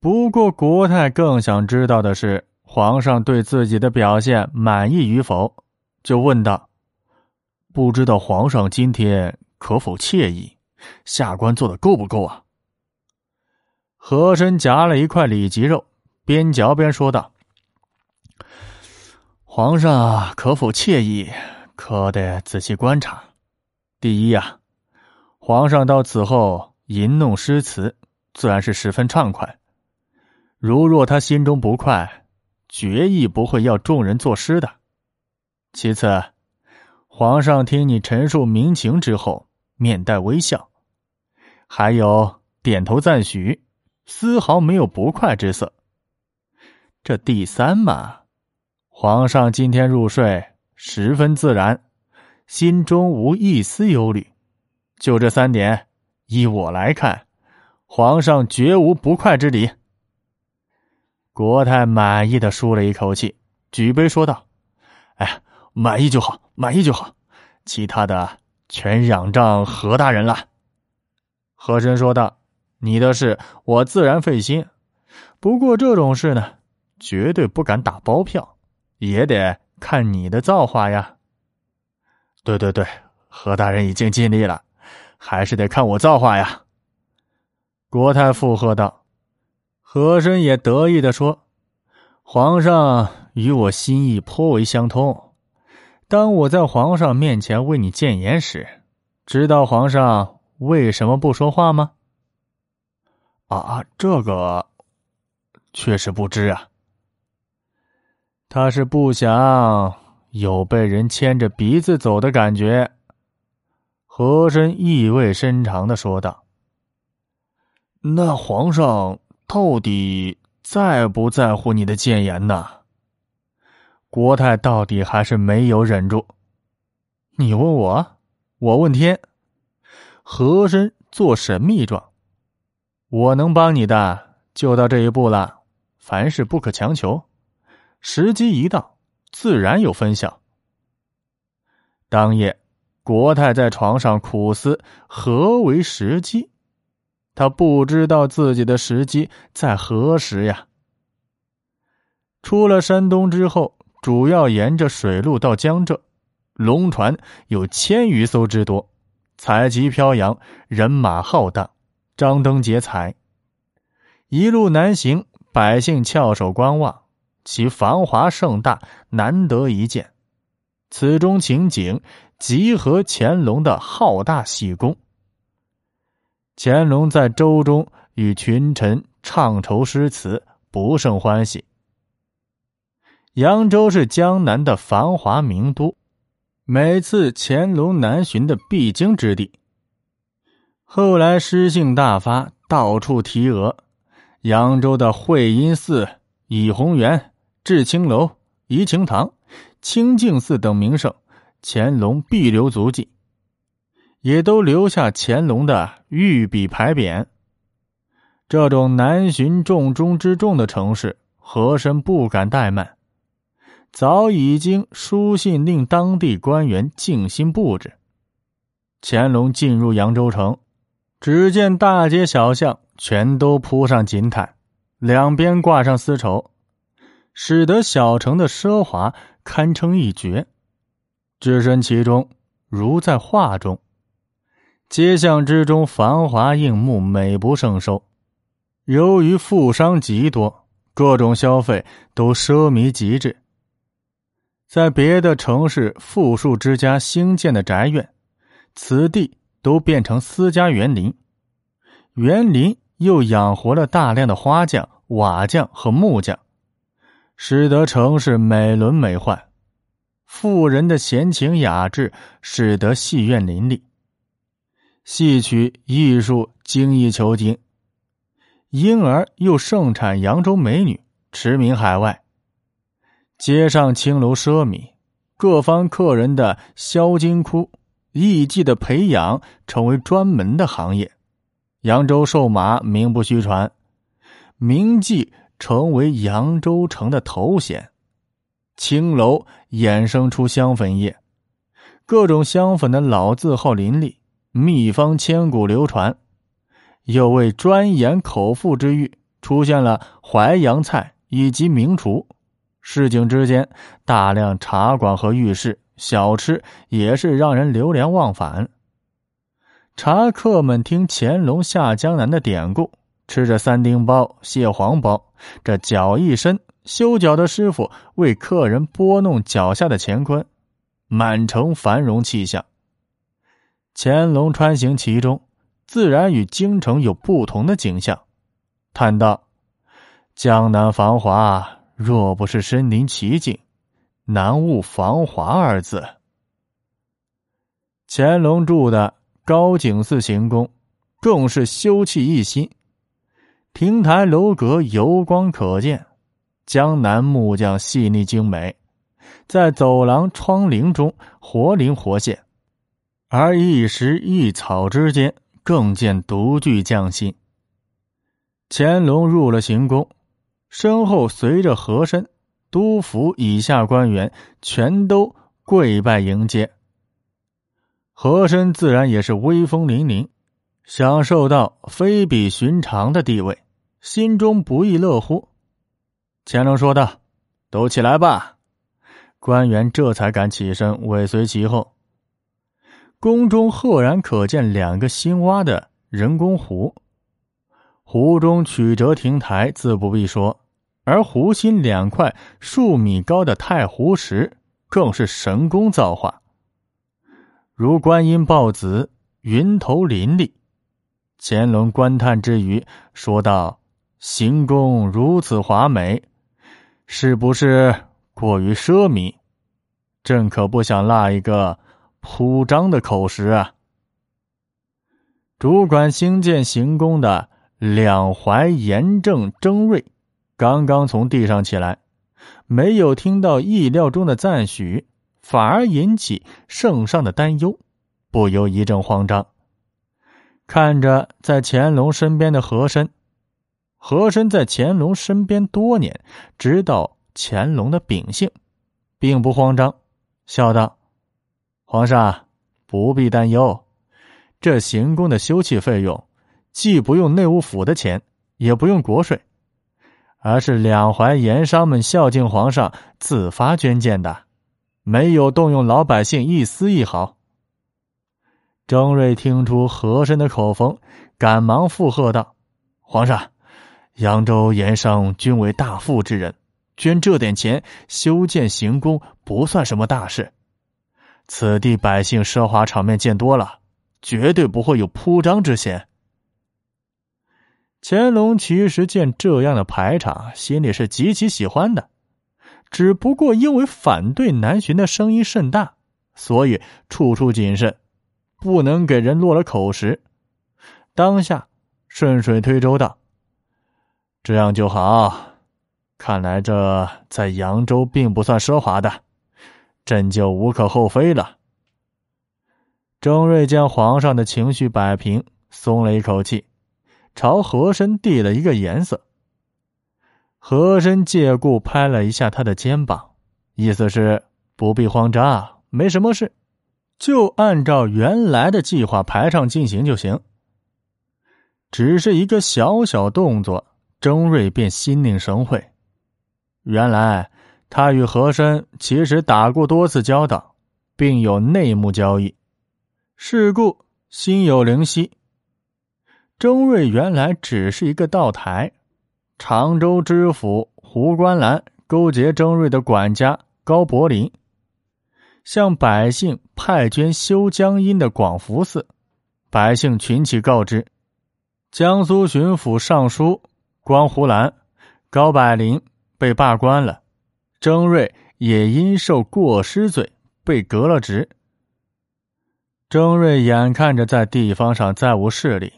不过，国泰更想知道的是，皇上对自己的表现满意与否，就问道：“不知道皇上今天可否惬意？下官做的够不够啊？”和珅夹了一块里脊肉，边嚼边说道：“皇上可否惬意，可得仔细观察。第一呀，皇上到此后吟弄诗词，自然是十分畅快。”如若他心中不快，决意不会要众人作诗的。其次，皇上听你陈述民情之后，面带微笑，还有点头赞许，丝毫没有不快之色。这第三嘛，皇上今天入睡十分自然，心中无一丝忧虑。就这三点，依我来看，皇上绝无不快之理。国泰满意的舒了一口气，举杯说道：“哎，满意就好，满意就好，其他的全仰仗何大人了。”和珅说道：“你的事我自然费心，不过这种事呢，绝对不敢打包票，也得看你的造化呀。”“对对对，何大人已经尽力了，还是得看我造化呀。”国泰附和道。和珅也得意的说：“皇上与我心意颇为相通。当我在皇上面前为你谏言时，知道皇上为什么不说话吗？”“啊，这个确实不知啊。”“他是不想有被人牵着鼻子走的感觉。”和珅意味深长的说道。“那皇上？”到底在不在乎你的谏言呢？国泰到底还是没有忍住。你问我，我问天。和珅做神秘状。我能帮你的，就到这一步了。凡事不可强求，时机一到，自然有分晓。当夜，国泰在床上苦思何为时机。他不知道自己的时机在何时呀。出了山东之后，主要沿着水路到江浙，龙船有千余艘之多，彩旗飘扬，人马浩荡，张灯结彩。一路南行，百姓翘首观望，其繁华盛大，难得一见。此中情景，集合乾隆的浩大喜功。乾隆在舟中与群臣唱酬诗词，不胜欢喜。扬州是江南的繁华名都，每次乾隆南巡的必经之地。后来诗兴大发，到处题额。扬州的会阴寺、倚红园、至清楼、怡情堂、清净寺等名胜，乾隆必留足迹。也都留下乾隆的御笔牌匾。这种南巡重中之重的城市，和珅不敢怠慢，早已经书信令当地官员静心布置。乾隆进入扬州城，只见大街小巷全都铺上锦毯，两边挂上丝绸，使得小城的奢华堪称一绝。置身其中，如在画中。街巷之中繁华映目，美不胜收。由于富商极多，各种消费都奢靡极致。在别的城市，富庶之家兴建的宅院，此地都变成私家园林。园林又养活了大量的花匠、瓦匠和木匠，使得城市美轮美奂。富人的闲情雅致，使得戏院林立。戏曲艺术精益求精，因而又盛产扬州美女，驰名海外。街上青楼奢靡，各方客人的销金窟、艺伎的培养成为专门的行业。扬州瘦马名不虚传，名妓成为扬州城的头衔。青楼衍生出香粉业，各种香粉的老字号林立。秘方千古流传，又为专研口腹之欲，出现了淮扬菜以及名厨，市井之间大量茶馆和浴室小吃也是让人流连忘返。茶客们听乾隆下江南的典故，吃着三丁包、蟹黄包，这脚一伸，修脚的师傅为客人拨弄脚下的乾坤，满城繁荣气象。乾隆穿行其中，自然与京城有不同的景象。叹道：“江南繁华，若不是身临其境，难悟‘繁华’二字。”乾隆住的高景寺行宫，更是修葺一新，亭台楼阁油光可见，江南木匠细腻精美，在走廊窗棂中活灵活现。而一石一草之间，更见独具匠心。乾隆入了行宫，身后随着和珅、督府以下官员全都跪拜迎接。和珅自然也是威风凛凛，享受到非比寻常的地位，心中不亦乐乎。乾隆说道：“都起来吧。”官员这才敢起身，尾随其后。宫中赫然可见两个新挖的人工湖，湖中曲折亭台自不必说，而湖心两块数米高的太湖石更是神工造化，如观音抱子，云头林立。乾隆观叹之余说道：“行宫如此华美，是不是过于奢靡？朕可不想落一个。”铺张的口实啊！主管兴建行宫的两淮严正征瑞，刚刚从地上起来，没有听到意料中的赞许，反而引起圣上的担忧，不由一阵慌张。看着在乾隆身边的和珅，和珅在乾隆身边多年，知道乾隆的秉性，并不慌张，笑道。皇上不必担忧，这行宫的修葺费用，既不用内务府的钱，也不用国税，而是两淮盐商们孝敬皇上自发捐建的，没有动用老百姓一丝一毫。张瑞听出和珅的口风，赶忙附和道：“皇上，扬州盐商均为大富之人，捐这点钱修建行宫，不算什么大事。”此地百姓奢华场面见多了，绝对不会有铺张之嫌。乾隆其实见这样的排场，心里是极其喜欢的，只不过因为反对南巡的声音甚大，所以处处谨慎，不能给人落了口实。当下顺水推舟道：“这样就好。看来这在扬州并不算奢华的。”朕就无可厚非了。征瑞见皇上的情绪摆平，松了一口气，朝和珅递了一个颜色。和珅借故拍了一下他的肩膀，意思是不必慌张，没什么事，就按照原来的计划排场进行就行。只是一个小小动作，征瑞便心领神会。原来。他与和珅其实打过多次交道，并有内幕交易，是故心有灵犀。征瑞原来只是一个道台，常州知府胡观澜勾结征瑞的管家高柏林，向百姓派捐修江阴的广福寺，百姓群起告知，江苏巡抚尚书关胡兰、高柏林被罢官了。征瑞也因受过失罪被革了职。征瑞眼看着在地方上再无势力，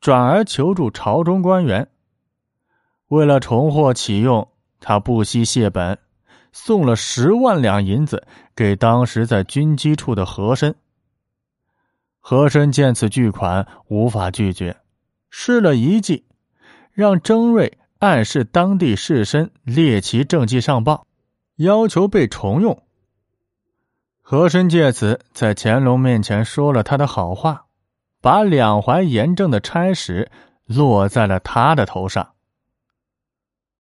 转而求助朝中官员。为了重获启用，他不惜血本，送了十万两银子给当时在军机处的和珅。和珅见此巨款，无法拒绝，施了一计，让征瑞暗示当地士绅列其政绩上报。要求被重用。和珅借此在乾隆面前说了他的好话，把两淮严政的差使落在了他的头上。